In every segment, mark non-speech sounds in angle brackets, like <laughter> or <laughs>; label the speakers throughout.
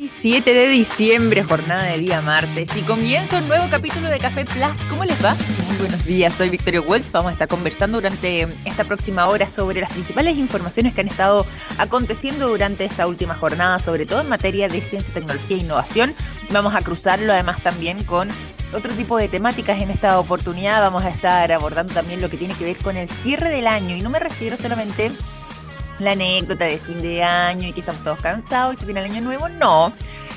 Speaker 1: 7 de diciembre, jornada de día martes, y comienza un nuevo capítulo de Café Plus. ¿Cómo les va? Muy buenos días, soy Victoria Welch. Vamos a estar conversando durante esta próxima hora sobre las principales informaciones que han estado aconteciendo durante esta última jornada, sobre todo en materia de ciencia, tecnología e innovación. Vamos a cruzarlo además también con otro tipo de temáticas en esta oportunidad. Vamos a estar abordando también lo que tiene que ver con el cierre del año, y no me refiero solamente la anécdota de fin de año y que estamos todos cansados y se viene el año nuevo, no,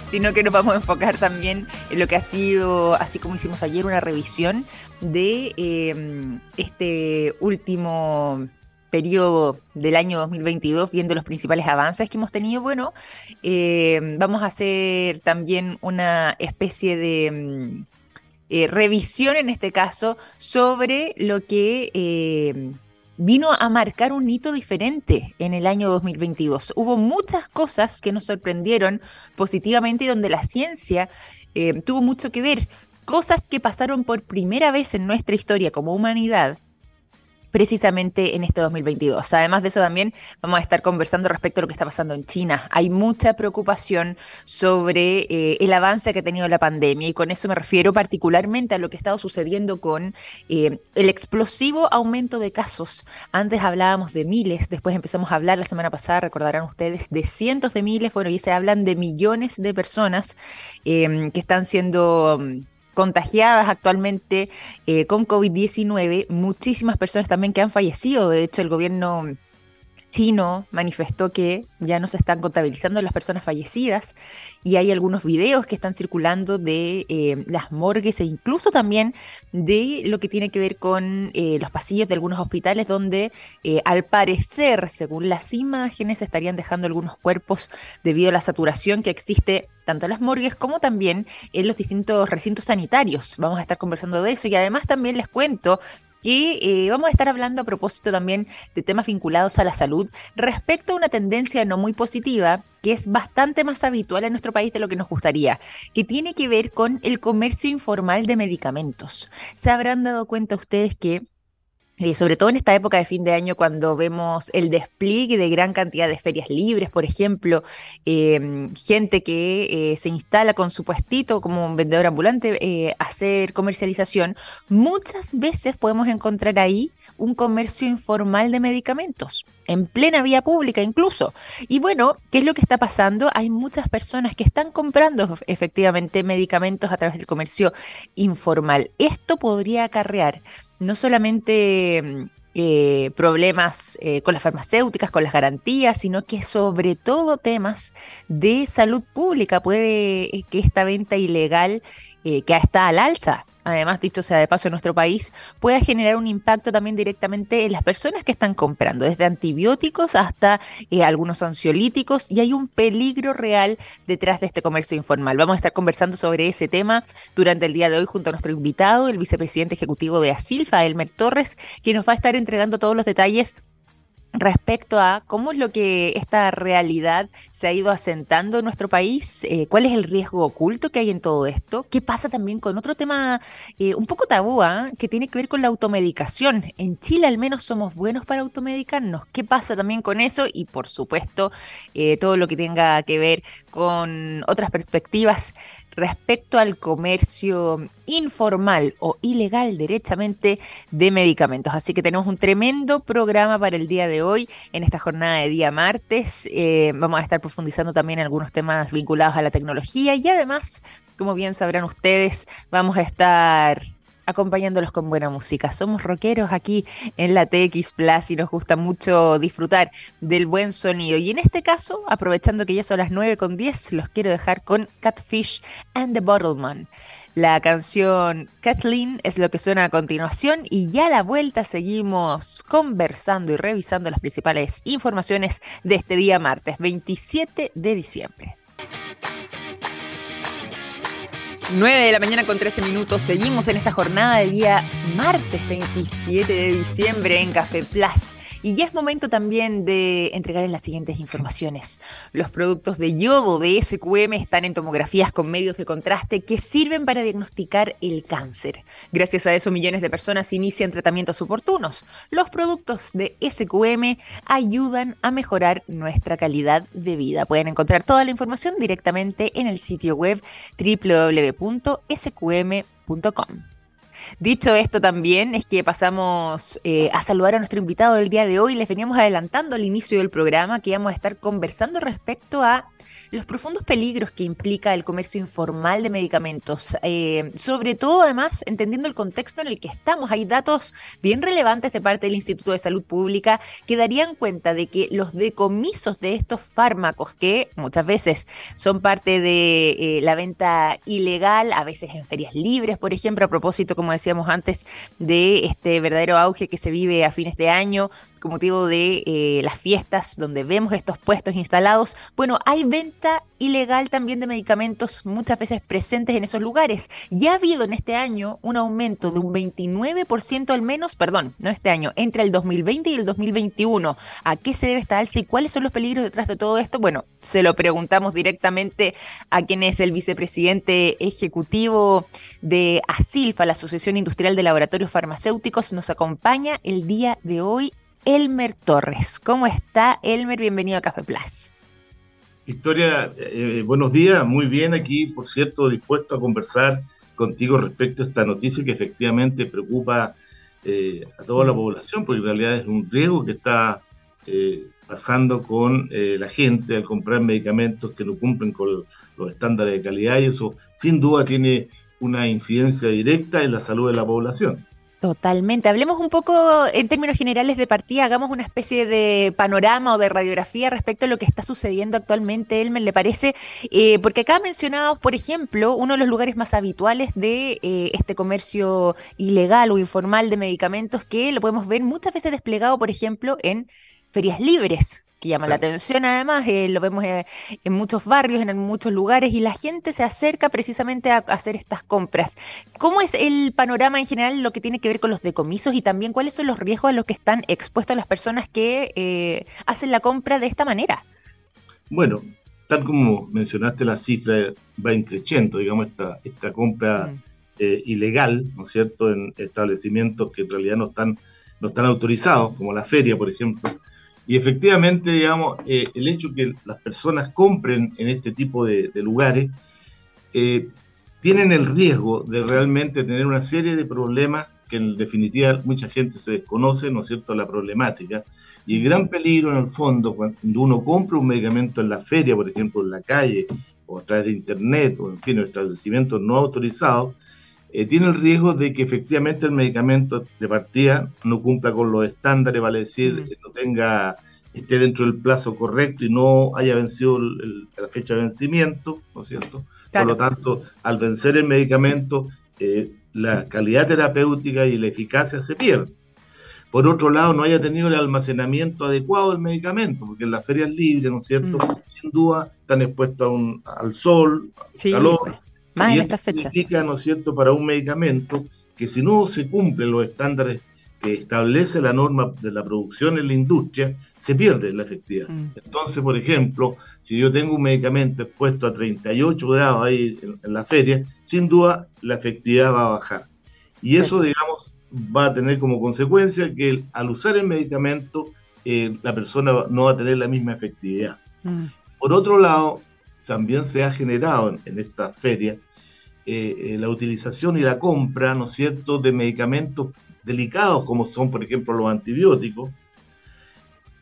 Speaker 1: sino que nos vamos a enfocar también en lo que ha sido, así como hicimos ayer, una revisión de em, este último periodo del año 2022, viendo los principales avances que hemos tenido, bueno, em, vamos a hacer también una especie de... Em, eh, revisión en este caso sobre lo que vino a marcar un hito diferente en el año 2022. Hubo muchas cosas que nos sorprendieron positivamente y donde la ciencia eh, tuvo mucho que ver. Cosas que pasaron por primera vez en nuestra historia como humanidad precisamente en este 2022. Además de eso también vamos a estar conversando respecto a lo que está pasando en China. Hay mucha preocupación sobre eh, el avance que ha tenido la pandemia y con eso me refiero particularmente a lo que ha estado sucediendo con eh, el explosivo aumento de casos. Antes hablábamos de miles, después empezamos a hablar la semana pasada, recordarán ustedes, de cientos de miles, bueno, y se hablan de millones de personas eh, que están siendo contagiadas actualmente eh, con COVID-19, muchísimas personas también que han fallecido. De hecho, el gobierno chino manifestó que ya no se están contabilizando las personas fallecidas y hay algunos videos que están circulando de eh, las morgues e incluso también de lo que tiene que ver con eh, los pasillos de algunos hospitales donde eh, al parecer, según las imágenes, estarían dejando algunos cuerpos debido a la saturación que existe tanto en las morgues como también en los distintos recintos sanitarios. Vamos a estar conversando de eso y además también les cuento que eh, vamos a estar hablando a propósito también de temas vinculados a la salud respecto a una tendencia no muy positiva que es bastante más habitual en nuestro país de lo que nos gustaría, que tiene que ver con el comercio informal de medicamentos. Se habrán dado cuenta ustedes que eh, sobre todo en esta época de fin de año, cuando vemos el despliegue de gran cantidad de ferias libres, por ejemplo, em, gente que eh, se instala con su puestito como un vendedor ambulante eh, hacer comercialización, muchas veces podemos encontrar ahí un comercio informal de medicamentos, en plena vía pública incluso. Y bueno, ¿qué es lo que está pasando? Hay muchas personas que están comprando efectivamente medicamentos a través del comercio informal. Esto podría acarrear no solamente mm, eh, problemas eh, con las farmacéuticas, con las garantías, sino que sobre todo temas de salud pública. Puede eh, que esta venta ilegal que está al alza además dicho sea de paso en nuestro país, pueda generar un impacto también directamente en las personas que están comprando, desde antibióticos hasta eh, algunos ansiolíticos, y hay un peligro real detrás de este comercio informal. Vamos a estar conversando sobre ese tema durante el día de hoy junto a nuestro invitado, el vicepresidente ejecutivo de Asilfa, Elmer Torres, que nos va a estar entregando todos los detalles respecto a cómo es lo que esta realidad se ha ido asentando en nuestro país, eh, cuál es el riesgo oculto que hay en todo esto, qué pasa también con otro tema eh, un poco tabú, ¿ah? que tiene que ver con la automedicación. En Chile al menos somos buenos para automedicarnos. ¿Qué pasa también con eso? Y por supuesto, eh, todo lo que tenga que ver con otras perspectivas respecto al comercio informal o ilegal derechamente de medicamentos. Así que tenemos un tremendo programa para el día de hoy en esta jornada de día martes. Eh, vamos a estar profundizando también en algunos temas vinculados a la tecnología y además, como bien sabrán ustedes, vamos a estar acompañándolos con buena música. Somos rockeros aquí en la TX Plus y nos gusta mucho disfrutar del buen sonido. Y en este caso, aprovechando que ya son las 9 con 10, los quiero dejar con Catfish and the Bottleman. La canción Kathleen es lo que suena a continuación y ya a la vuelta seguimos conversando y revisando las principales informaciones de este día martes 27 de diciembre. 9 de la mañana con 13 minutos. Seguimos en esta jornada del día martes 27 de diciembre en Café Plus. Y ya es momento también de entregarles las siguientes informaciones. Los productos de yodo de SQM están en tomografías con medios de contraste que sirven para diagnosticar el cáncer. Gracias a eso, millones de personas inician tratamientos oportunos. Los productos de SQM ayudan a mejorar nuestra calidad de vida. Pueden encontrar toda la información directamente en el sitio web www.sqm.com. Dicho esto también es que pasamos eh, a saludar a nuestro invitado del día de hoy. Les veníamos adelantando al inicio del programa que íbamos a estar conversando respecto a los profundos peligros que implica el comercio informal de medicamentos, eh, sobre todo además entendiendo el contexto en el que estamos. Hay datos bien relevantes de parte del Instituto de Salud Pública que darían cuenta de que los decomisos de estos fármacos, que muchas veces son parte de eh, la venta ilegal, a veces en ferias libres, por ejemplo, a propósito, como decíamos antes, de este verdadero auge que se vive a fines de año con motivo de eh, las fiestas donde vemos estos puestos instalados, bueno, hay venta ilegal también de medicamentos muchas veces presentes en esos lugares. Ya ha habido en este año un aumento de un 29% al menos, perdón, no este año, entre el 2020 y el 2021. ¿A qué se debe esta alza y cuáles son los peligros detrás de todo esto? Bueno, se lo preguntamos directamente a quien es el vicepresidente ejecutivo de ASILFA, la Asociación Industrial de Laboratorios Farmacéuticos. Nos acompaña el día de hoy Elmer Torres. ¿Cómo está Elmer? Bienvenido a Café Plus.
Speaker 2: Victoria, eh, buenos días, muy bien aquí, por cierto, dispuesto a conversar contigo respecto a esta noticia que efectivamente preocupa eh, a toda la población, porque en realidad es un riesgo que está eh, pasando con la gente al comprar medicamentos que no cumplen con los estándares de calidad y eso sin duda tiene una incidencia directa en la salud de la población.
Speaker 1: Totalmente. Hablemos un poco en términos generales de partida, hagamos una especie de panorama o de radiografía respecto a lo que está sucediendo actualmente, Elmer, ¿le parece? Eh, porque acá mencionados, por ejemplo, uno de los lugares más habituales de eh, este comercio ilegal o informal de medicamentos que lo podemos ver muchas veces desplegado, por ejemplo, en ferias libres, que llama la atención además, eh, lo vemos eh, en muchos barrios, en muchos lugares, y la gente se acerca precisamente a, hacer estas compras. ¿Cómo es el panorama en general lo que tiene que ver con los decomisos y también cuáles son los riesgos a los que están expuestos las personas que eh, hacen la compra de esta manera?
Speaker 2: Bueno, tal como mencionaste, la cifra va increciendo, digamos, esta, esta compra ilegal, ¿no es cierto?, en establecimientos que en realidad no están, no están autorizados, como la feria, por ejemplo y efectivamente, digamos, eh, el hecho que las personas compren en este tipo de, lugares eh, tienen el riesgo de realmente tener una serie de problemas que en definitiva mucha gente se desconoce, ¿no es cierto?, la problemática. Y el gran peligro en el fondo, cuando uno compra un medicamento en la feria, por ejemplo, en la calle, o a través de internet, o en fin, en establecimientos no autorizados, eh, tiene el riesgo de que efectivamente el medicamento de partida no cumpla con los estándares, vale decir, mm. no tenga, esté dentro del plazo correcto y no haya vencido la fecha de vencimiento, ¿no es cierto? Por lo tanto, al vencer el medicamento, eh, la calidad terapéutica y la eficacia se pierden. Por otro lado, no haya tenido el almacenamiento adecuado del medicamento, porque en las ferias libres, ¿no es cierto? Mm. Sin duda están expuestos al sol, al calor. Pues y esto significa, ¿no es cierto?, para un medicamento que si no se cumplen los estándares que establece la norma de la producción en la industria, se pierde la efectividad. Mm. Entonces, por ejemplo, si yo tengo un medicamento expuesto a 38 grados ahí en, la feria, sin duda la efectividad va a bajar. Y eso, digamos, va a tener como consecuencia que al usar el medicamento, eh, la persona no va a tener la misma efectividad. Mm. Por otro lado, también se ha generado en, esta feria eh, eh, la utilización y la compra, ¿no es cierto?, de medicamentos delicados como son, por ejemplo, los antibióticos,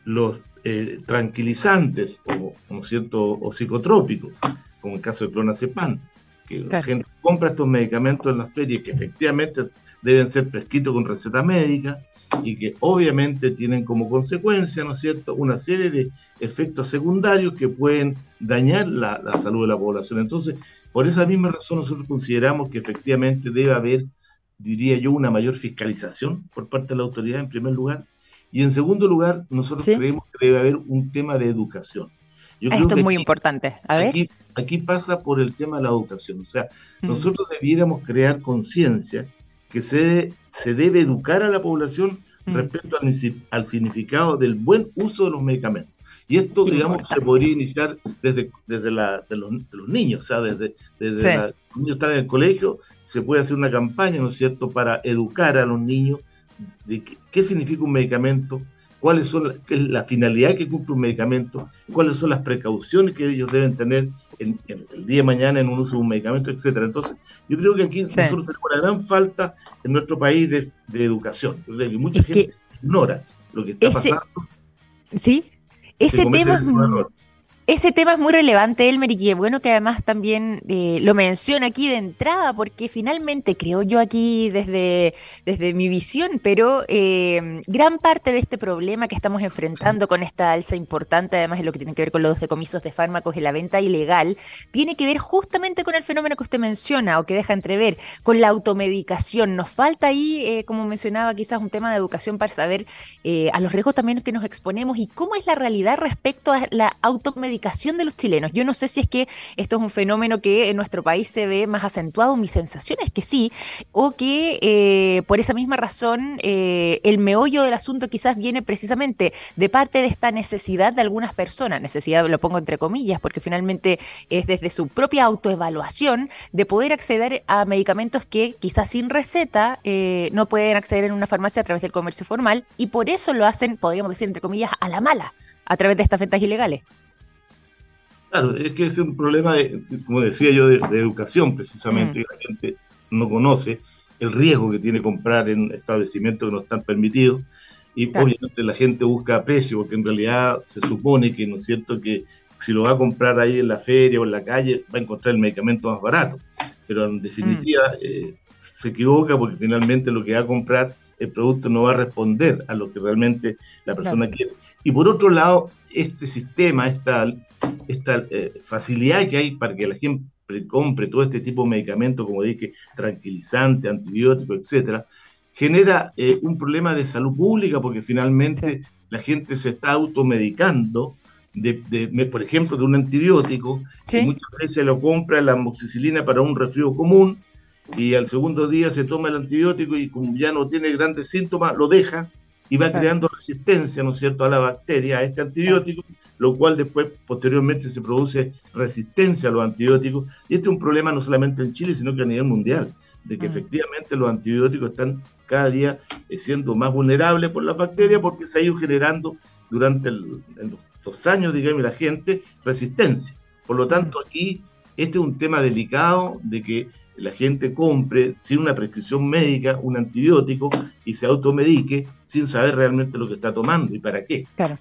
Speaker 2: los eh, tranquilizantes, o, ¿no es cierto?, o psicotrópicos, como el caso de clonazepam, que la gente compra estos medicamentos en las ferias que efectivamente deben ser prescritos con receta médica, y que obviamente tienen como consecuencia, ¿no es cierto?, una serie de efectos secundarios que pueden dañar la, salud de la población. Entonces, por esa misma razón nosotros consideramos que efectivamente debe haber, diría yo, una mayor fiscalización por parte de la autoridad en primer lugar. Y en segundo lugar, nosotros creemos que debe haber un tema de educación.
Speaker 1: Esto es muy importante. A ver.
Speaker 2: Aquí, aquí, pasa por el tema de la educación. O sea, mm. nosotros debiéramos crear conciencia que se, se debe educar a la población mm. respecto al, significado del buen uso de los medicamentos. Y esto, digamos, se podría iniciar desde, desde la, de, los, niños, o sea, desde, desde los niños están en el colegio, se puede hacer una campaña, ¿no es cierto?, para educar a los niños de qué, significa un medicamento, cuáles son la, finalidad que cumple un medicamento, cuáles son las precauciones que ellos deben tener en, el día de mañana en un uso de un medicamento, etcétera. Entonces, yo creo que aquí nosotros tenemos una gran falta en nuestro país de, educación. Yo creo que mucha gente ignora lo que está pasando.
Speaker 1: Sí, ese tema ese tema es muy relevante, Elmer, y bueno que además también eh, lo menciona aquí de entrada, porque finalmente creo yo aquí desde, desde mi visión, pero eh, gran parte de este problema que estamos enfrentando con esta alza importante, además de lo que tiene que ver con los decomisos de fármacos y la venta ilegal, tiene que ver justamente con el fenómeno que usted menciona o que deja entrever, con la automedicación. Nos falta ahí, eh, como mencionaba, quizás un tema de educación para saber a los riesgos también que nos exponemos y cómo es la realidad respecto a la automedicación de los chilenos. Yo no sé si es que esto es un fenómeno que en nuestro país se ve más acentuado, mi sensación es que sí, o que eh, por esa misma razón eh, el meollo del asunto quizás viene precisamente de parte de esta necesidad de algunas personas, necesidad lo pongo entre comillas, porque finalmente es desde su propia autoevaluación de poder acceder a medicamentos que quizás sin receta eh, no pueden acceder en una farmacia a través del comercio formal y por eso lo hacen, podríamos decir entre comillas, a la mala a través de estas ventas ilegales.
Speaker 2: Claro, es que es un problema, de, como decía yo, de, educación precisamente, mm. la gente no conoce el riesgo que tiene comprar en establecimientos que no están permitidos y obviamente la gente busca precio, porque en realidad se supone que, ¿no es cierto?, que si lo va a comprar ahí en la feria o en la calle, va a encontrar el medicamento más barato, pero en definitiva mm. eh, se equivoca porque finalmente lo que va a comprar el producto no va a responder a lo que realmente la persona quiere. Y por otro lado, este sistema, esta esta eh, facilidad que hay para que la gente compre todo este tipo de medicamentos, como dije, tranquilizante, antibiótico, etcétera, genera eh, un problema de salud pública porque finalmente la gente se está automedicando, de, por ejemplo, de un antibiótico, y muchas veces lo compra la amoxicilina para un resfrío común, y al segundo día se toma el antibiótico y como ya no tiene grandes síntomas, lo deja y va creando resistencia, ¿no es cierto?, a la bacteria, a este antibiótico, lo cual después, posteriormente, se produce resistencia a los antibióticos. Y este es un problema no solamente en Chile, sino que a nivel mundial, de que mm. efectivamente los antibióticos están cada día eh, siendo más vulnerables por las bacterias porque se ha ido generando durante los años, digamos, la gente resistencia. Por lo tanto, mm. aquí este es un tema delicado de que la gente compre sin una prescripción médica un antibiótico y se automedique sin saber realmente lo que está tomando y para qué.
Speaker 1: Claro.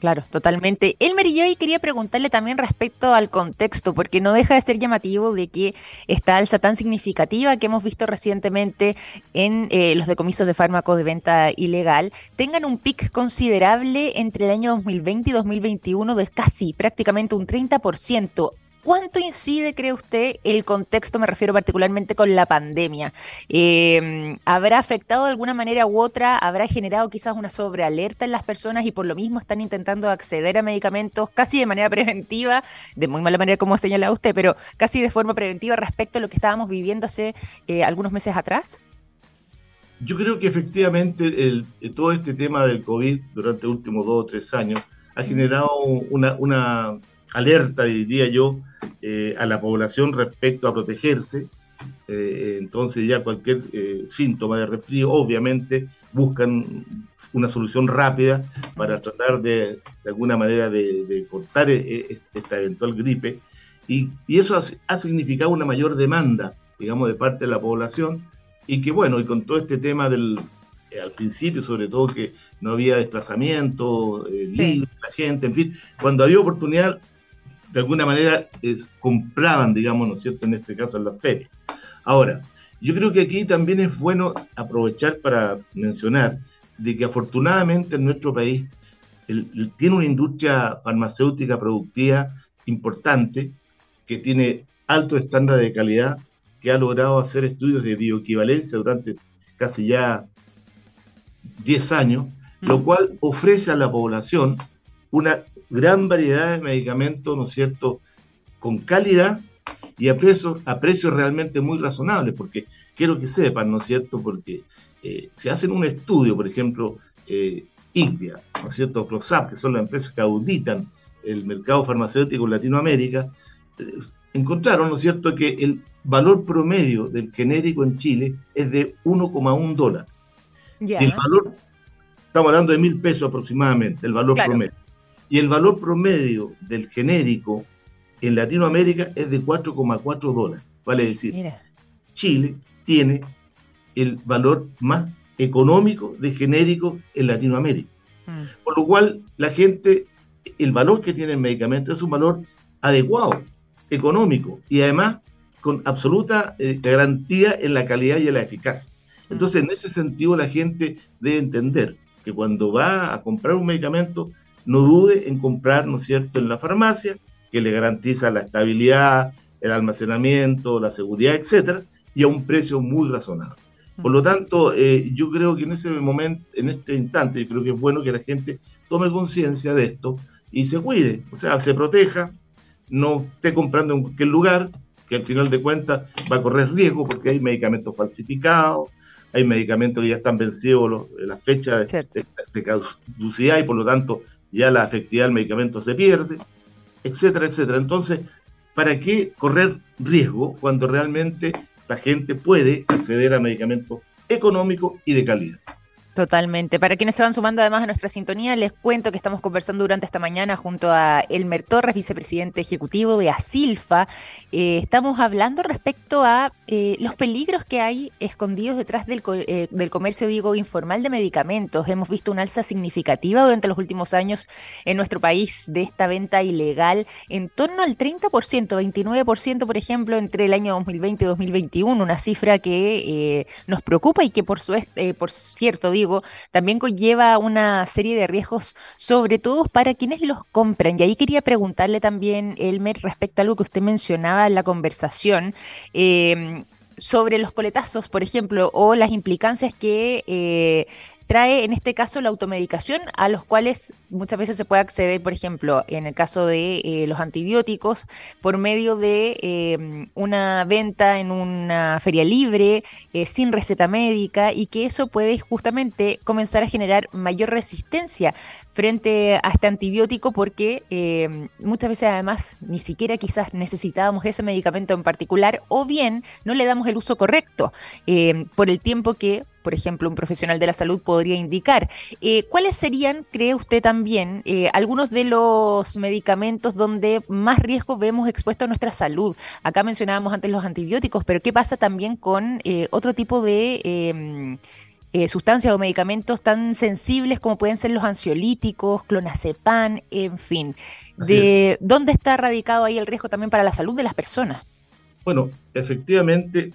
Speaker 1: Claro, totalmente. Elmer y yo quería preguntarle también respecto al contexto, porque no deja de ser llamativo de que esta alza tan significativa que hemos visto recientemente en eh, los decomisos de fármacos de venta ilegal tengan un pic considerable entre el año 2020 y 2021 de casi prácticamente un 30%. ¿Cuánto incide, cree usted, el contexto, me refiero particularmente con la pandemia? Em, ¿Habrá afectado de alguna manera u otra? ¿Habrá generado quizás una sobrealerta en las personas y por lo mismo están intentando acceder a medicamentos casi de manera <laughs> preventiva, de muy mala manera como señala usted, pero casi de forma preventiva respecto a lo que estábamos viviendo hace eh, algunos meses atrás?
Speaker 2: Yo creo que efectivamente el, todo este tema del COVID durante los últimos dos o tres años ha generado una, una alerta, diría yo, eh, a la población respecto a protegerse. Eh, entonces ya cualquier eh, síntoma de resfrío, obviamente, buscan una solución rápida para tratar de, de alguna manera de, cortar esta eventual gripe. Y, y eso ha, significado una mayor demanda, digamos, de parte de la población. Y que bueno, y con todo este tema del, al principio, sobre todo que no había desplazamiento libre, la gente, en fin, cuando había oportunidad, de alguna manera compraban, digamos, ¿no es cierto?, en este caso en las ferias. Ahora, yo creo que aquí también es bueno aprovechar para mencionar de que afortunadamente en nuestro país tiene una industria farmacéutica productiva importante, que tiene alto estándar de calidad, que ha logrado hacer estudios de bioequivalencia durante casi ya 10 años, lo mm. cual ofrece a la población una gran variedad de medicamentos, ¿no es cierto?, con calidad y a precios, a precios realmente muy razonables, porque quiero que sepan, ¿no es cierto?, porque eh, se hacen un estudio, por ejemplo, eh, ¿no es cierto?, CLOSAP, que son las empresas que auditan el mercado farmacéutico en Latinoamérica, eh, encontraron, ¿no es cierto?, que el valor promedio del genérico en Chile es de 1,1 dólar. Y el valor, estamos hablando de mil pesos aproximadamente, el valor promedio. Y el valor promedio del genérico en Latinoamérica es de 4,4 dólares. Vale decir, Chile tiene el valor más económico de genérico en Latinoamérica. Mm. Por lo cual, la gente, el valor que tiene el medicamento es un valor adecuado, económico y además con absoluta eh, garantía en la calidad y en la eficacia. Mm. Entonces, en ese sentido, la gente debe entender que cuando va a comprar un medicamento, no dude en comprar, ¿no es cierto?, en la farmacia, que le garantiza la estabilidad, el almacenamiento, la seguridad, etcétera, y a un precio muy razonable. Por lo tanto, eh, yo creo que en ese momento, en este instante, yo creo que es bueno que la gente tome conciencia de esto y se cuide, o sea, se proteja, no esté comprando en cualquier lugar, que al final de cuentas va a correr riesgo porque hay medicamentos falsificados, hay medicamentos que ya están vencidos la fecha de, de, caducidad y por lo tanto ya la efectividad del medicamento se pierde, etcétera, etcétera. Entonces, ¿para qué correr riesgo cuando realmente la gente puede acceder a medicamentos económicos y de calidad.
Speaker 1: Totalmente. Para quienes se van sumando además a nuestra sintonía, les cuento que estamos conversando durante esta mañana junto a Elmer Torres, vicepresidente ejecutivo de Asilfa. Eh, estamos hablando respecto a eh, los peligros que hay escondidos detrás del, eh, del, comercio, digo, informal de medicamentos. Hemos visto una alza significativa durante los últimos años en nuestro país de esta venta ilegal, en torno al 30%, 29%, por ejemplo, entre el año 2020 y 2021, una cifra que nos preocupa y que, por, su, por cierto, digo, también conlleva una serie de riesgos, sobre todo para quienes los compran. Y ahí quería preguntarle también, Elmer, respecto a algo que usted mencionaba en la conversación. Em, sobre los coletazos, por ejemplo, o las implicancias que eh, trae en este caso la automedicación a los cuales muchas veces se puede acceder, por ejemplo, en el caso de eh, los antibióticos, por medio de em, una venta en una feria libre, eh, sin receta médica, y que eso puede justamente comenzar a generar mayor resistencia frente a este antibiótico porque em, muchas veces además ni siquiera quizás necesitábamos ese medicamento en particular o bien no le damos el uso correcto em, por el tiempo que por ejemplo, un profesional de la salud podría indicar. Eh, ¿Cuáles serían, cree usted también, eh, algunos de los medicamentos donde más riesgo vemos expuesto a nuestra salud? Acá mencionábamos antes los antibióticos, pero ¿qué pasa también con eh, otro tipo de... Em, sustancias o medicamentos tan sensibles como pueden ser los ansiolíticos, clonazepam, en fin. De, ¿Dónde está radicado ahí el riesgo también para la salud de las personas?
Speaker 2: Bueno, efectivamente,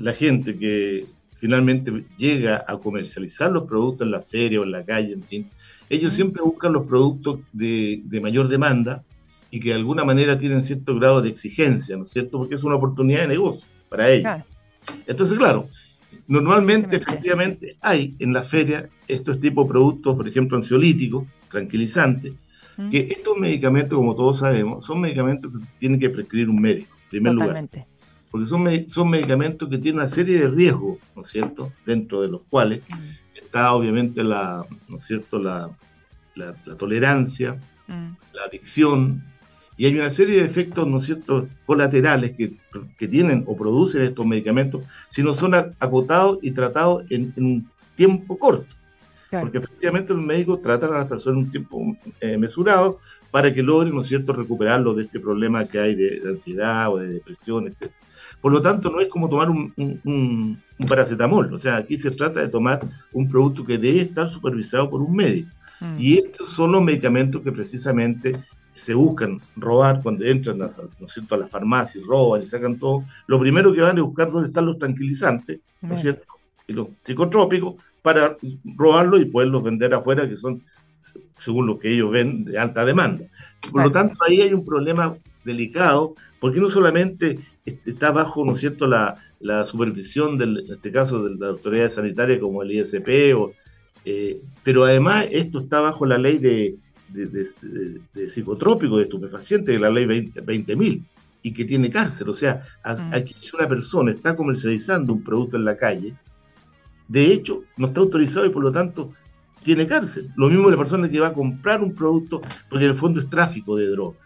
Speaker 2: la gente que finalmente llega a comercializar los productos en la feria o en la calle, en fin, ellos siempre buscan los productos de, mayor demanda y que de alguna manera tienen cierto grado de exigencia, ¿no es cierto? Porque es una oportunidad de negocio para ellos. Entonces, claro, normalmente, efectivamente, hay en la feria estos tipos de productos, por ejemplo, ansiolíticos, tranquilizantes, que estos medicamentos, como todos sabemos, son medicamentos que tienen que prescribir un médico, en primer Totalmente. lugar porque son, son medicamentos que tienen una serie de riesgos, ¿no es cierto?, dentro de los cuales mm. está obviamente la, ¿no es cierto?, la, la, tolerancia, mm. la adicción, y hay una serie de efectos, ¿no es cierto?, colaterales que, que tienen o producen estos medicamentos si no son acotados y tratados en, un tiempo corto. Porque efectivamente los médicos tratan a las personas en un tiempo eh, mesurado para que logren, ¿no es cierto?, recuperarlo de este problema que hay de, de ansiedad o de depresión, etc. Por lo tanto, no es como tomar un, paracetamol. O sea, aquí se trata de tomar un producto que debe estar supervisado por un médico. Mm. Y estos son los medicamentos que precisamente se buscan robar cuando entran a, ¿no es cierto? a las farmacias, roban y sacan todo. Lo primero que van a buscar dónde están los tranquilizantes, ¿no es cierto? Y los psicotrópicos para robarlos y poderlos vender afuera, que son, según lo que ellos ven, de alta demanda. Por lo tanto, ahí hay un problema delicado, porque no solamente está bajo, ¿no es cierto?, la, supervisión, del, en este caso, de la autoridad sanitaria como el ISP, o, eh, pero además esto está bajo la ley de, de, psicotrópicos, de estupefacientes, de la ley 20.000, y que tiene cárcel. O sea, mm. aquí si una persona está comercializando un producto en la calle, de hecho no está autorizado y por lo tanto tiene cárcel. Lo mismo la persona que va a comprar un producto, porque en el fondo es tráfico de droga.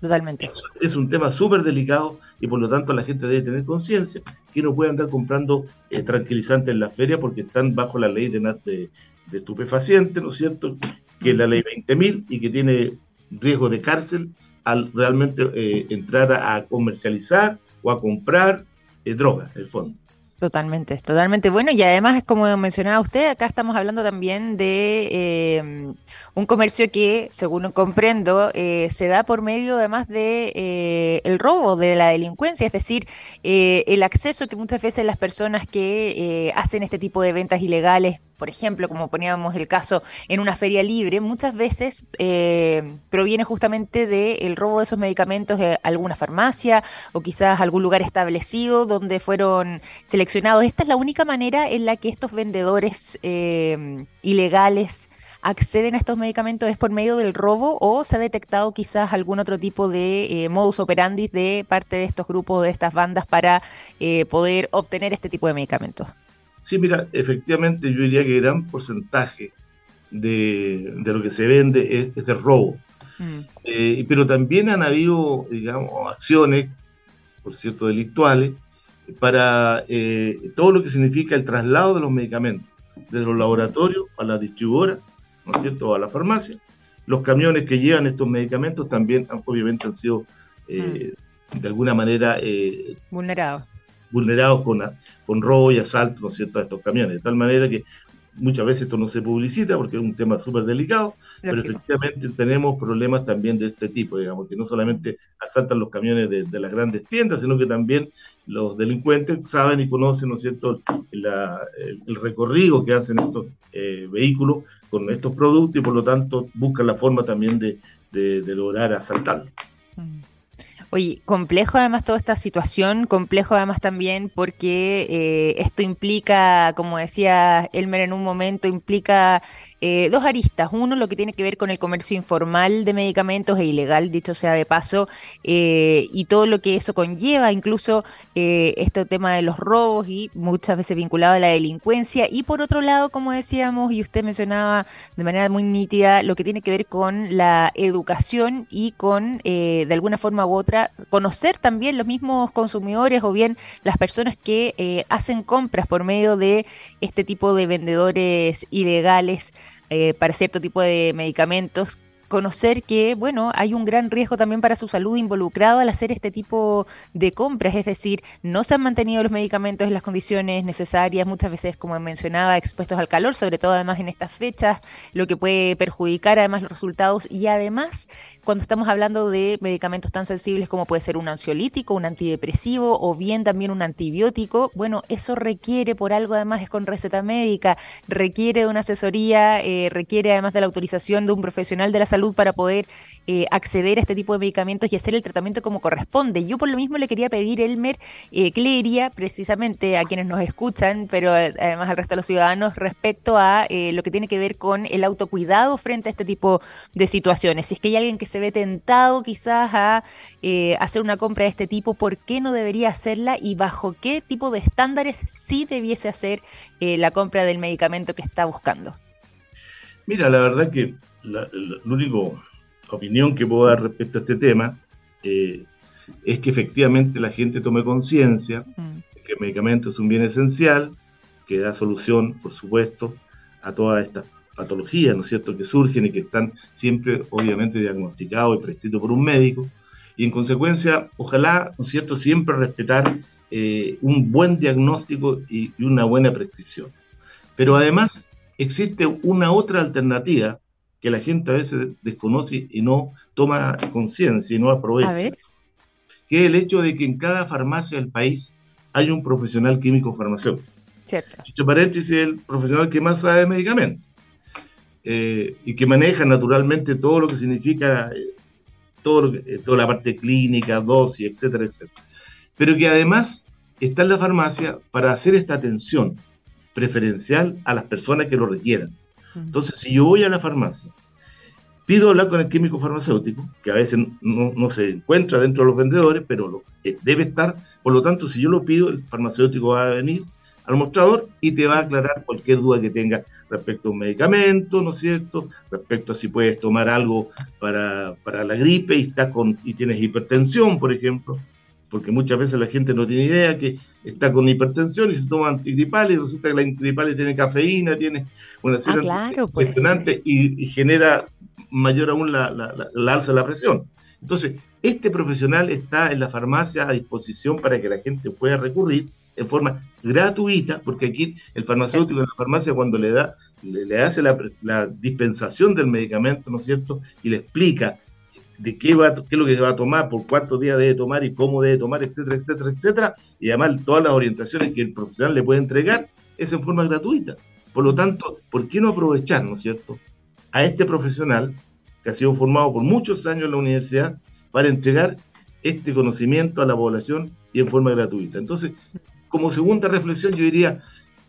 Speaker 1: Totalmente.
Speaker 2: Es, un tema súper delicado y por lo tanto la gente debe tener conciencia que no puede andar comprando eh, tranquilizantes en la feria porque están bajo la ley de, de, de estupefacientes, ¿no es cierto? Que es la ley 20.000 y que tiene riesgo de cárcel al realmente eh, entrar a, comercializar o a comprar eh, drogas, en el fondo.
Speaker 1: Totalmente, totalmente. Bueno, y además, como mencionaba usted, acá estamos hablando también de eh, un comercio que, según comprendo, eh, se da por medio además de eh, el robo, de la delincuencia, es decir, el acceso que muchas veces las personas que hacen este tipo de ventas ilegales por ejemplo, como poníamos el caso en una feria libre, muchas veces eh, proviene justamente del robo de esos medicamentos de alguna farmacia o quizás algún lugar establecido donde fueron seleccionados. Esta es la única manera en la que estos vendedores eh, ilegales acceden a estos medicamentos es por medio del robo o se ha detectado quizás algún otro tipo de eh, modus operandi de parte de estos grupos, de estas bandas para poder obtener este tipo de medicamentos.
Speaker 2: Sí, mira, efectivamente yo diría que gran porcentaje de, lo que se vende es, de robo. Mm. Eh, pero también han habido, digamos, acciones, por cierto, delictuales, para eh, todo lo que significa el traslado de los medicamentos, desde los laboratorios a la distribuidora, ¿no es cierto?, a la farmacia. Los camiones que llevan estos medicamentos también, obviamente, han sido, eh, mm. de alguna manera...
Speaker 1: vulnerados
Speaker 2: vulnerados con, con robo y asalto, ¿no es cierto?, a estos camiones. De tal manera que muchas veces esto no se publicita porque es un tema súper delicado, pero efectivamente tenemos problemas también de este tipo, digamos, que no solamente asaltan los camiones de, las grandes tiendas, sino que también los delincuentes saben y conocen, ¿no es cierto?, el, recorrido que hacen estos eh, vehículos con estos productos y por lo tanto buscan la forma también de, lograr asaltarlos. Mm.
Speaker 1: Oye, complejo además toda esta situación, complejo además también porque eh, esto implica, como decía Elmer en un momento, implica eh, dos aristas. Uno, lo que tiene que ver con el comercio informal de medicamentos e ilegal, dicho sea de paso, eh, y todo lo que eso conlleva, incluso eh, este tema de los robos y muchas veces vinculado a la delincuencia. Y por otro lado, como decíamos, y usted mencionaba de manera muy nítida, lo que tiene que ver con la educación y con, de alguna forma u otra, conocer también los mismos consumidores o bien las personas que hacen compras por medio de este tipo de vendedores ilegales eh, para cierto tipo de medicamentos conocer que, bueno, hay un gran riesgo también para su salud involucrado al hacer este tipo de compras, es decir, no se han mantenido los medicamentos en las condiciones necesarias, muchas veces, como mencionaba, expuestos al calor, sobre todo además en estas fechas, lo que puede perjudicar además los resultados. Y además cuando estamos hablando de medicamentos tan sensibles como puede ser un ansiolítico, un antidepresivo o bien también un antibiótico, bueno, eso requiere por algo además es con receta médica, requiere de una asesoría, eh, requiere además de la autorización de un profesional de la salud para poder eh, acceder a este tipo de medicamentos y hacer el tratamiento como corresponde. Yo por lo mismo le quería pedir, Elmer, eh, ¿qué le diría precisamente a quienes nos escuchan, pero eh, además al resto de los ciudadanos, respecto a lo que tiene que ver con el autocuidado frente a este tipo de situaciones? Si es que hay alguien que se ve tentado quizás a hacer una compra de este tipo, ¿por qué no debería hacerla y bajo qué tipo de estándares sí debiese hacer la compra del medicamento que está buscando?
Speaker 2: Mira, la verdad que la, única opinión que puedo dar respecto a este tema eh, es que efectivamente la gente tome conciencia mm. que el medicamento es un bien esencial, que da solución, por supuesto, a todas estas patologías, ¿no es cierto?, que surgen y que están siempre, obviamente, diagnosticados y prescritos por un médico. Y en consecuencia, ojalá, ¿no es cierto?, siempre respetar eh, un buen diagnóstico y, y una buena prescripción. Pero además existe una otra alternativa que la gente a veces desconoce y no toma conciencia y no aprovecha. Que es el hecho de que en cada farmacia del país hay un profesional químico farmacéutico.
Speaker 1: Cierto.
Speaker 2: Dicho paréntesis, el profesional que más sabe de medicamentos eh, y que maneja naturalmente todo lo que significa eh, todo eh, toda la parte clínica, dosis, etcétera, etcétera. Pero que además está en la farmacia para hacer esta atención preferencial a las personas que lo requieran. Entonces, si yo voy a la farmacia, pido hablar con el químico farmacéutico, que a veces no, se encuentra dentro de los vendedores, pero eh, debe estar, por lo tanto, si yo lo pido, el farmacéutico va a venir al mostrador y te va a aclarar cualquier duda que tengas respecto a un medicamento, ¿no es cierto? Respecto a si puedes tomar algo para, para la gripe y, estás con, y tienes hipertensión, por ejemplo porque muchas veces la gente no tiene idea que está con hipertensión y se toma antigripales y resulta que la antigripales tiene cafeína, tiene una serie
Speaker 1: ah,
Speaker 2: de y, genera mayor aún la, la, alza de la presión. Entonces, este profesional está en la farmacia a disposición para que la gente pueda recurrir en forma gratuita, porque aquí el farmacéutico en la farmacia cuando le da, le, hace la, la, dispensación del medicamento, ¿no es cierto? Y le explica de qué, va, qué es lo que va a tomar, por cuántos días debe tomar y cómo debe tomar, etcétera, etcétera, etcétera. Y además todas las orientaciones que el profesional le puede entregar es en forma gratuita. Por lo tanto, ¿por qué no aprovechar, ¿no es cierto?, a este profesional que ha sido formado por muchos años en la universidad para entregar este conocimiento a la población y en forma gratuita. Entonces, como segunda reflexión, yo diría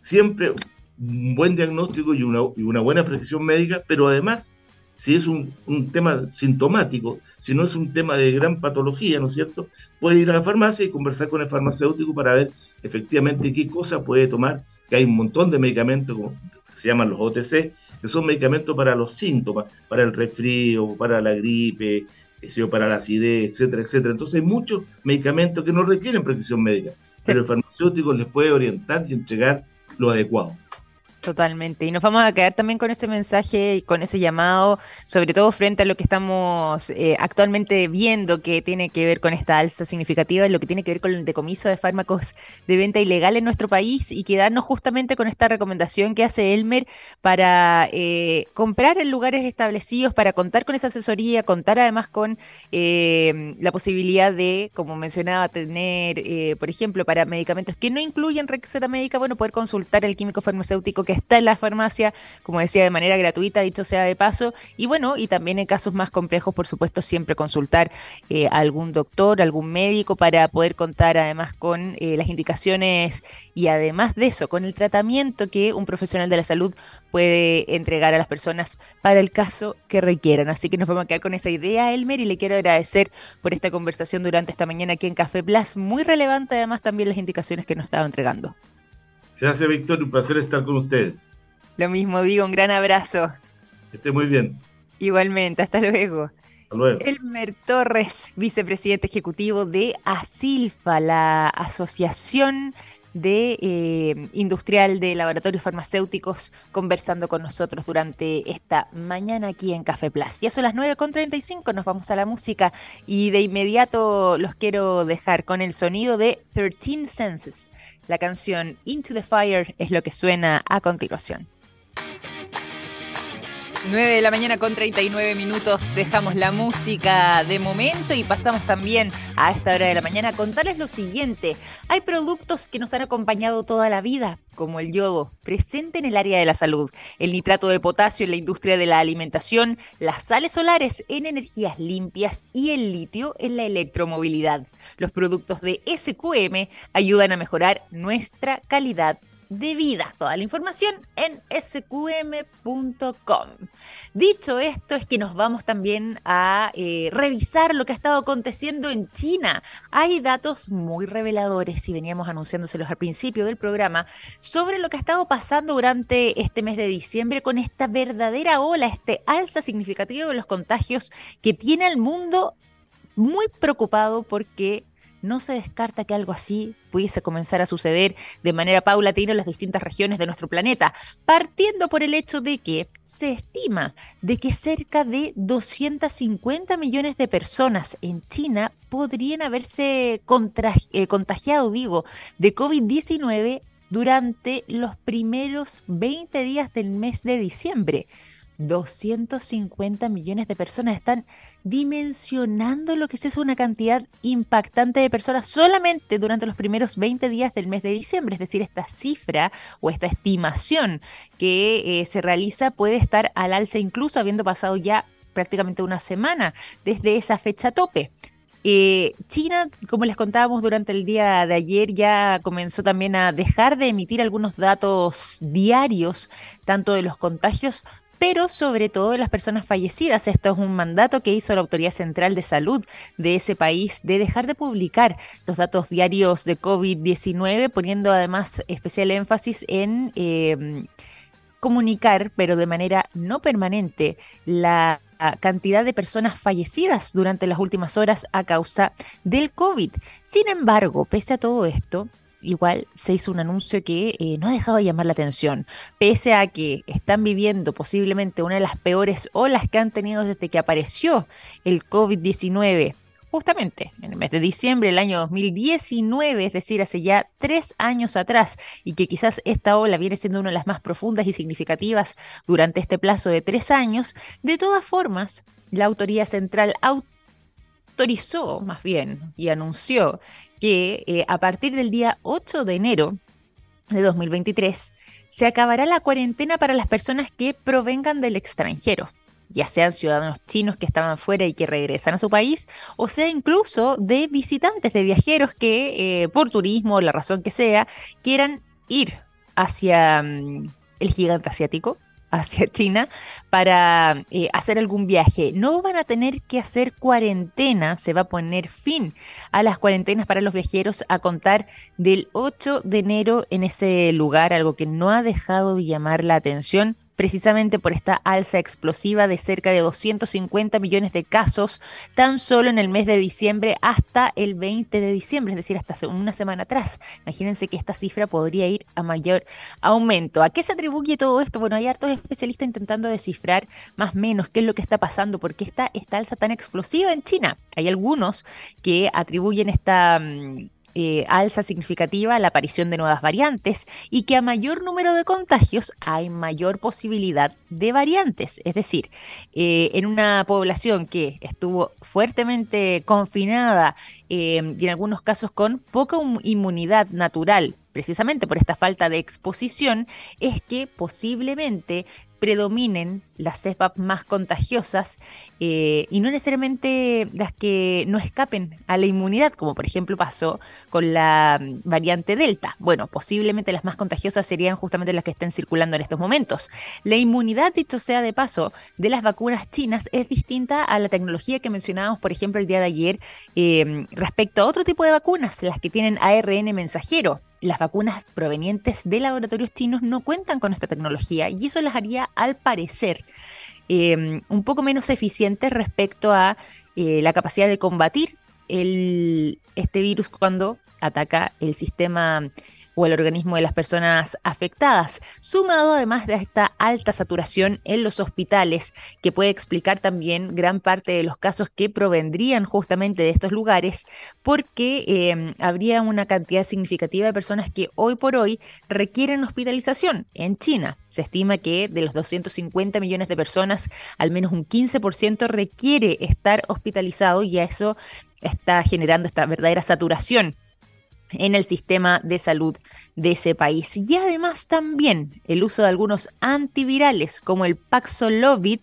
Speaker 2: siempre un buen diagnóstico y una, y una buena prescripción médica, pero además si es un, tema sintomático, si no es un tema de gran patología, ¿no es cierto? Puede ir a la farmacia y conversar con el farmacéutico para ver efectivamente qué cosa puede tomar, que hay un montón de medicamentos como se llaman los OTC, que son medicamentos para los síntomas, para el resfrío, para la gripe, para la acidez, etcétera, etcétera. Entonces hay muchos medicamentos que no requieren prescripción médica, pero el farmacéutico les puede orientar y entregar lo adecuado.
Speaker 1: Totalmente. Y nos vamos a quedar también con ese mensaje y con ese llamado, sobre todo frente a lo que estamos eh, actualmente viendo que tiene que ver con esta alza significativa, lo que tiene que ver con el decomiso de fármacos de venta ilegal en nuestro país y quedarnos justamente con esta recomendación que hace Elmer para eh, comprar en lugares establecidos, para contar con esa asesoría, contar además con eh, la posibilidad de, como mencionaba, tener, por ejemplo, para medicamentos que no incluyen receta médica, bueno, poder consultar el químico farmacéutico que está en la farmacia, como decía, de manera gratuita, dicho sea de paso. Y bueno, y también en casos más complejos, por supuesto, siempre consultar eh, a algún doctor, algún médico para poder contar además con eh, las indicaciones y además de eso, con el tratamiento que un profesional de la salud puede entregar a las personas para el caso que requieran. Así que nos vamos a quedar con esa idea, Elmer, y le quiero agradecer por esta conversación durante esta mañana aquí en Café Plus, muy relevante además también las indicaciones que nos estaba entregando.
Speaker 2: Gracias, Víctor. Un placer estar con usted.
Speaker 1: Lo mismo digo, un gran abrazo.
Speaker 2: Que esté muy bien.
Speaker 1: Igualmente, hasta luego.
Speaker 2: Hasta luego.
Speaker 1: Elmer Torres, vicepresidente ejecutivo de ASILFA, la Asociación de eh, Industrial de Laboratorios Farmacéuticos, conversando con nosotros durante esta mañana aquí en Café Plus. Ya son las 9.35, nos vamos a la música y de inmediato los quiero dejar con el sonido de 13 Senses. La canción Into the Fire es lo que suena a continuación. 9 de la mañana con 39 minutos dejamos la música de momento y pasamos también a esta hora de la mañana a contarles lo siguiente. Hay productos que nos han acompañado toda la vida, como el yodo, presente en el área de la salud, el nitrato de potasio en la industria de la alimentación, las sales solares en energías limpias y el litio en la electromovilidad. Los productos de SQM ayudan a mejorar nuestra calidad de vida. Toda la información en sqm.com. Dicho esto, es que nos vamos también a eh, revisar lo que ha estado aconteciendo en China. Hay datos muy reveladores, y veníamos anunciándoselos al principio del programa, sobre lo que ha estado pasando durante este mes de diciembre con esta verdadera ola, este alza significativa de los contagios que tiene al mundo muy preocupado porque no se descarta que algo así pudiese comenzar a suceder de manera paulatina en las distintas regiones de nuestro planeta, partiendo por el hecho de que se estima de que cerca de 250 millones de personas en China podrían haberse eh, contagiado, digo, de COVID-19 durante los primeros 20 días del mes de diciembre. 250 millones de personas están dimensionando lo que es una cantidad impactante de personas solamente durante los primeros 20 días del mes de diciembre. Es decir, esta cifra o esta estimación que eh, se realiza puede estar al alza incluso habiendo pasado ya prácticamente una semana desde esa fecha tope. Eh, China, como les contábamos durante el día de ayer, ya comenzó también a dejar de emitir algunos datos diarios, tanto de los contagios pero sobre todo las personas fallecidas. Esto es un mandato que hizo la Autoridad Central de Salud de ese país de dejar de publicar los datos diarios de COVID-19, poniendo además especial énfasis en... Eh, comunicar, pero de manera no permanente, la cantidad de personas fallecidas durante las últimas horas a causa del COVID. Sin embargo, pese a todo esto, igual se hizo un anuncio que eh, no ha dejado de llamar la atención, pese a que están viviendo posiblemente una de las peores olas que han tenido desde que apareció el COVID-19 justamente en el mes de diciembre del año 2019, es decir, hace ya tres años atrás, y que quizás esta ola viene siendo una de las más profundas y significativas durante este plazo de tres años, de todas formas, la autoridad central autorizó, más bien, y anunció que eh, a partir del día 8 de enero de 2023 se acabará la cuarentena para las personas que provengan del extranjero ya sean ciudadanos chinos que estaban fuera y que regresan a su país, o sea incluso de visitantes, de viajeros que eh, por turismo, la razón que sea, quieran ir hacia mm, el gigante asiático, hacia <laughs> China, para eh, hacer algún viaje. No van a tener que hacer cuarentena, se va a poner fin a las cuarentenas para los viajeros a contar del 8 de enero en ese lugar, algo que no ha dejado de llamar la atención precisamente por esta alza explosiva de cerca de 250 millones de casos tan solo en el mes de diciembre hasta el 20 de diciembre, es decir, hasta una semana atrás. Imagínense que esta cifra podría ir a mayor aumento. ¿A qué se atribuye todo esto? Bueno, hay hartos especialistas intentando descifrar más o menos qué es lo que está pasando, por qué está esta alza tan explosiva en China. Hay algunos que atribuyen esta mm, eh, alza significativa la aparición de nuevas variantes y que a mayor número de contagios hay mayor posibilidad de variantes. Es decir, eh, en una población que estuvo fuertemente confinada eh, y en algunos casos con poca inmunidad natural precisamente por esta falta de exposición, es que posiblemente predominen las cepas más contagiosas eh, y no necesariamente las que no escapen a la inmunidad, como por ejemplo pasó con la mm, variante Delta. Bueno, posiblemente las más contagiosas serían justamente las que estén circulando en estos momentos. La inmunidad, dicho sea de paso, de las vacunas chinas es distinta a la tecnología que mencionábamos, por ejemplo, el día de ayer eh, respecto a otro tipo de vacunas, las que tienen ARN mensajero las vacunas provenientes de laboratorios chinos no cuentan con esta tecnología y eso las haría, al parecer, em, un poco menos eficientes respecto a eh, la capacidad de combatir este virus cuando ataca el sistema o el organismo de las personas afectadas, sumado además de esta alta saturación en los hospitales, que puede explicar también gran parte de los casos que provendrían justamente de estos lugares, porque em, habría una cantidad significativa de personas que hoy por hoy requieren hospitalización en China. Se estima que de los 250 millones de personas, al menos un 15% requiere estar hospitalizado y a eso está generando esta verdadera saturación en el sistema de salud de ese país. Y además también el uso de algunos antivirales como el Paxlovid,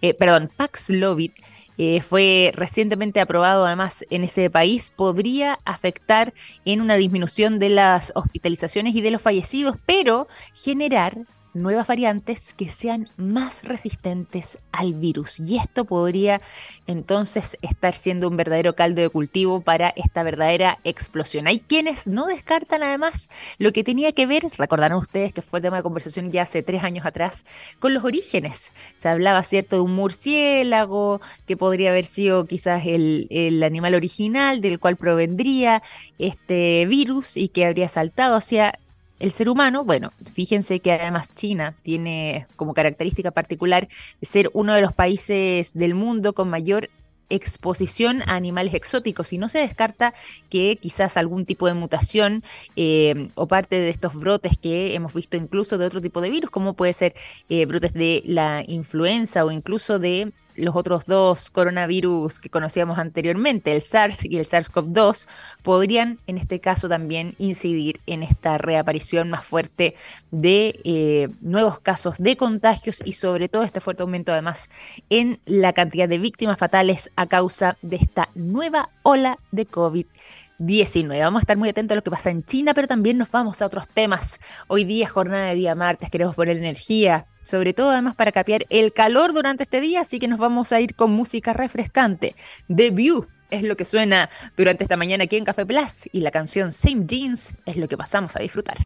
Speaker 1: eh, perdón, Paxlovid, eh, fue recientemente aprobado además en ese país, podría afectar en una disminución de las hospitalizaciones y de los fallecidos, pero generar nuevas variantes que sean más resistentes al virus. Y esto podría entonces estar siendo un verdadero caldo de cultivo para esta verdadera explosión. Hay quienes no descartan además lo que tenía que ver, recordarán ustedes que fue el tema de conversación ya hace tres años atrás, con los orígenes. Se hablaba, ¿cierto?, de un murciélago que podría haber sido quizás el, el animal original del cual provendría este virus y que habría saltado hacia el ser humano, bueno, fíjense que además China tiene como característica particular ser uno de los países del mundo con mayor exposición a animales exóticos. Y no se descarta que quizás algún tipo de mutación eh, o parte de estos brotes que hemos visto incluso de otro tipo de virus, como puede ser eh, brotes de la influenza o incluso de los otros dos coronavirus que conocíamos anteriormente, el SARS y el SARS-CoV-2, podrían en este caso también incidir en esta reaparición más fuerte de eh, nuevos casos de contagios y sobre todo este fuerte aumento además en la cantidad de víctimas fatales a causa de esta nueva ola de COVID. 19. Vamos a estar muy atentos a lo que pasa en China, pero también nos vamos a otros temas. Hoy día, jornada de día martes, queremos poner energía, sobre todo además para capear el calor durante este día, así que nos vamos a ir con música refrescante. The View es lo que suena durante esta mañana aquí en Café Plus y la canción Same Jeans es lo que pasamos a disfrutar.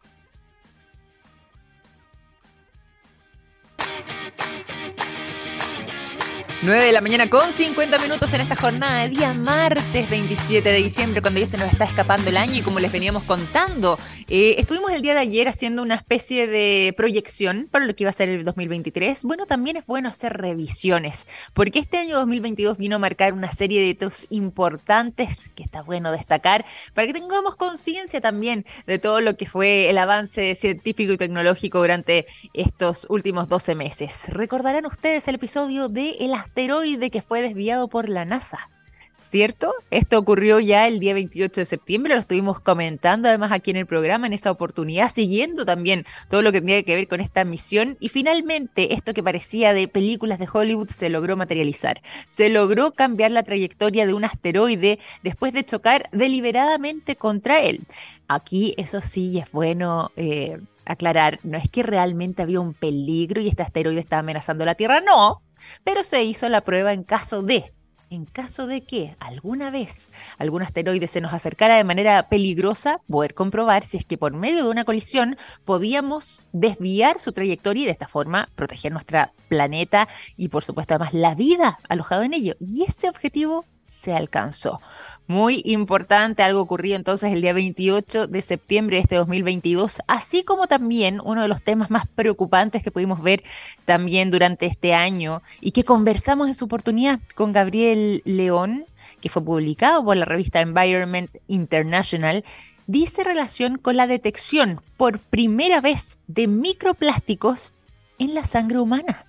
Speaker 1: 9 de la mañana con 50 minutos en esta jornada de día martes 27 de diciembre, cuando ya se nos está escapando el año y como les veníamos contando, eh, estuvimos el día de ayer haciendo una especie de proyección para lo que iba a ser el 2023. Bueno, también es bueno hacer revisiones, porque este año 2022 vino a marcar una serie de hitos importantes que está bueno destacar para que tengamos conciencia también de todo lo que fue el avance científico y tecnológico durante estos últimos 12 meses. Recordarán ustedes el episodio de El asteroide que fue desviado por la NASA. ¿Cierto? Esto ocurrió ya el día 28 de septiembre, lo estuvimos comentando además aquí en el programa en esa oportunidad, siguiendo también todo lo que tenía que ver con esta misión y finalmente esto que parecía de películas de Hollywood se logró materializar. Se logró cambiar la trayectoria de un asteroide después de chocar deliberadamente contra él. Aquí eso sí es bueno eh, aclarar, no es que realmente había un peligro y este asteroide estaba amenazando la Tierra, no, pero se hizo la prueba en caso de, en caso de que alguna vez algún asteroide se nos acercara de manera peligrosa, poder comprobar si es que por medio de una colisión podíamos desviar su trayectoria y de esta forma proteger nuestro planeta y por supuesto además la vida alojada en ello. Y ese objetivo se alcanzó. Muy importante, algo ocurrió entonces el día 28 de septiembre de este 2022, así como también uno de los temas más preocupantes que pudimos ver también durante este año y que conversamos en su oportunidad con Gabriel León, que fue publicado por la revista Environment International, dice relación con la detección por primera vez de microplásticos en la sangre humana.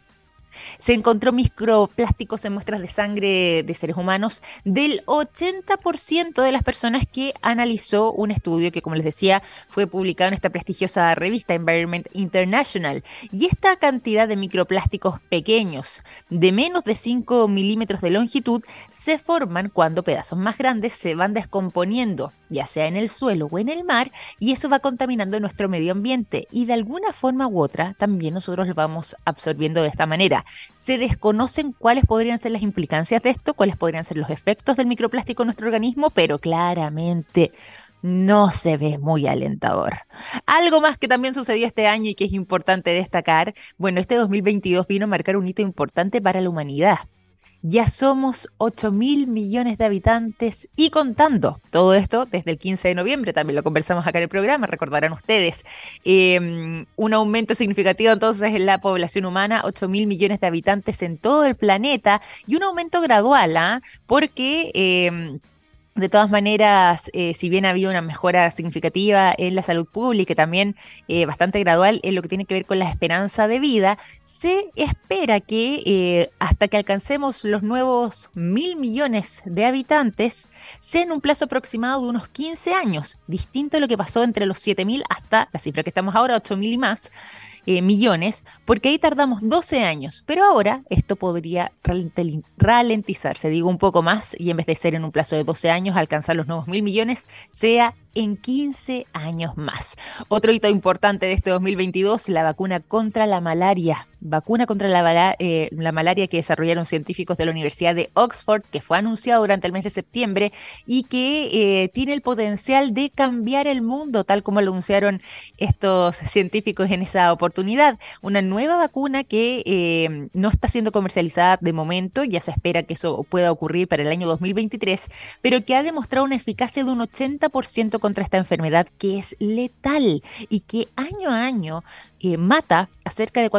Speaker 1: Se encontró microplásticos en muestras de sangre de seres humanos del 80% de las personas que analizó un estudio que, como les decía, fue publicado en esta prestigiosa revista Environment International. Y esta cantidad de microplásticos pequeños, de menos de 5 milímetros de longitud, se forman cuando pedazos más grandes se van descomponiendo, ya sea en el suelo o en el mar, y eso va contaminando nuestro medio ambiente. Y de alguna forma u otra, también nosotros lo vamos absorbiendo de esta manera. Se desconocen cuáles podrían ser las implicancias de esto, cuáles podrían ser los efectos del microplástico en nuestro organismo, pero claramente no se ve muy alentador. Algo más que también sucedió este año y que es importante destacar, bueno, este 2022 vino a marcar un hito importante para la humanidad. Ya somos 8 mil millones de habitantes y contando. Todo esto desde el 15 de noviembre, también lo conversamos acá en el programa, recordarán ustedes. Em, un aumento significativo entonces en la población humana, 8 mil millones de habitantes en todo el planeta y un aumento gradual, ¿ah? porque... Em, de todas maneras, eh, si bien ha habido una mejora significativa en la salud pública y también eh, bastante gradual en lo que tiene que ver con la esperanza de vida, se espera que eh, hasta que alcancemos los nuevos mil millones de habitantes, sea en un plazo aproximado de unos 15 años, distinto a lo que pasó entre los 7.000 hasta la cifra que estamos ahora, 8.000 y más. Eh, millones, porque ahí tardamos 12 años, pero ahora esto podría ralentizarse, digo un poco más, y en vez de ser en un plazo de 12 años alcanzar los nuevos mil millones, sea en 15 años más. Otro hito importante de este 2022, la vacuna contra la malaria. Vacuna contra la, eh, la, malaria que desarrollaron científicos de la Universidad de Oxford, que fue anunciado durante el mes de septiembre y que eh, tiene el potencial de cambiar el mundo, tal como lo anunciaron estos científicos en esa oportunidad. Una nueva vacuna que eh, no está siendo comercializada de momento, ya se espera que eso pueda ocurrir para el año 2023, pero que ha demostrado una eficacia de un 80% contra esta enfermedad que es letal y que año a año mata a cerca de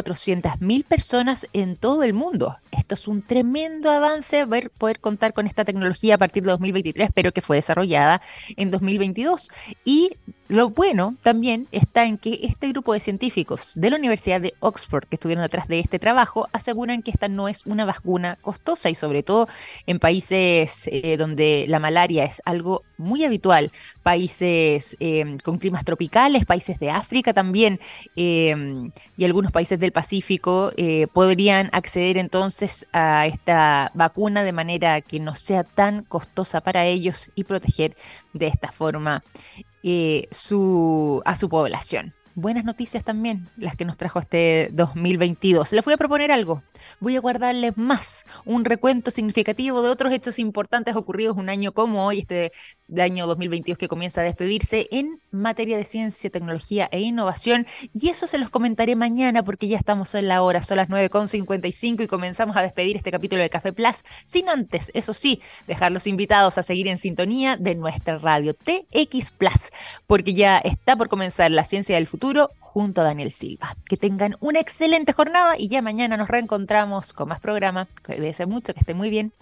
Speaker 1: 400.000 personas en todo el mundo. Esto es un tremendo avance, ver, poder contar con esta tecnología a partir de 2023, pero que fue desarrollada en 2022. Y lo bueno también está en que este grupo de científicos de la Universidad de Oxford que estuvieron detrás de este trabajo aseguran que esta no es una vacuna costosa y sobre todo en países eh, donde la malaria es algo muy habitual, países em, con climas tropicales, países de África también em, y algunos países del Pacífico eh, podrían acceder entonces a esta vacuna de manera que no sea tan costosa para ellos y proteger de esta forma eh, su, a su población buenas noticias también, las que nos trajo este 2022. Les voy a proponer algo. Voy a guardarles más un recuento significativo de otros hechos importantes ocurridos un año como hoy, este año 2022 que comienza a despedirse en materia de ciencia, tecnología e innovación. Y eso se los comentaré mañana porque ya estamos en la hora, son las 9.55 y comenzamos a despedir este capítulo de Café Plus, sin antes, eso sí, dejarlos invitados a seguir en sintonía de nuestra radio TX Plus, porque ya está por comenzar la ciencia del futuro junto a Daniel Silva. Que tengan una excelente jornada y ya mañana nos reencontramos con más programa. Cuídense mucho, que esté muy bien.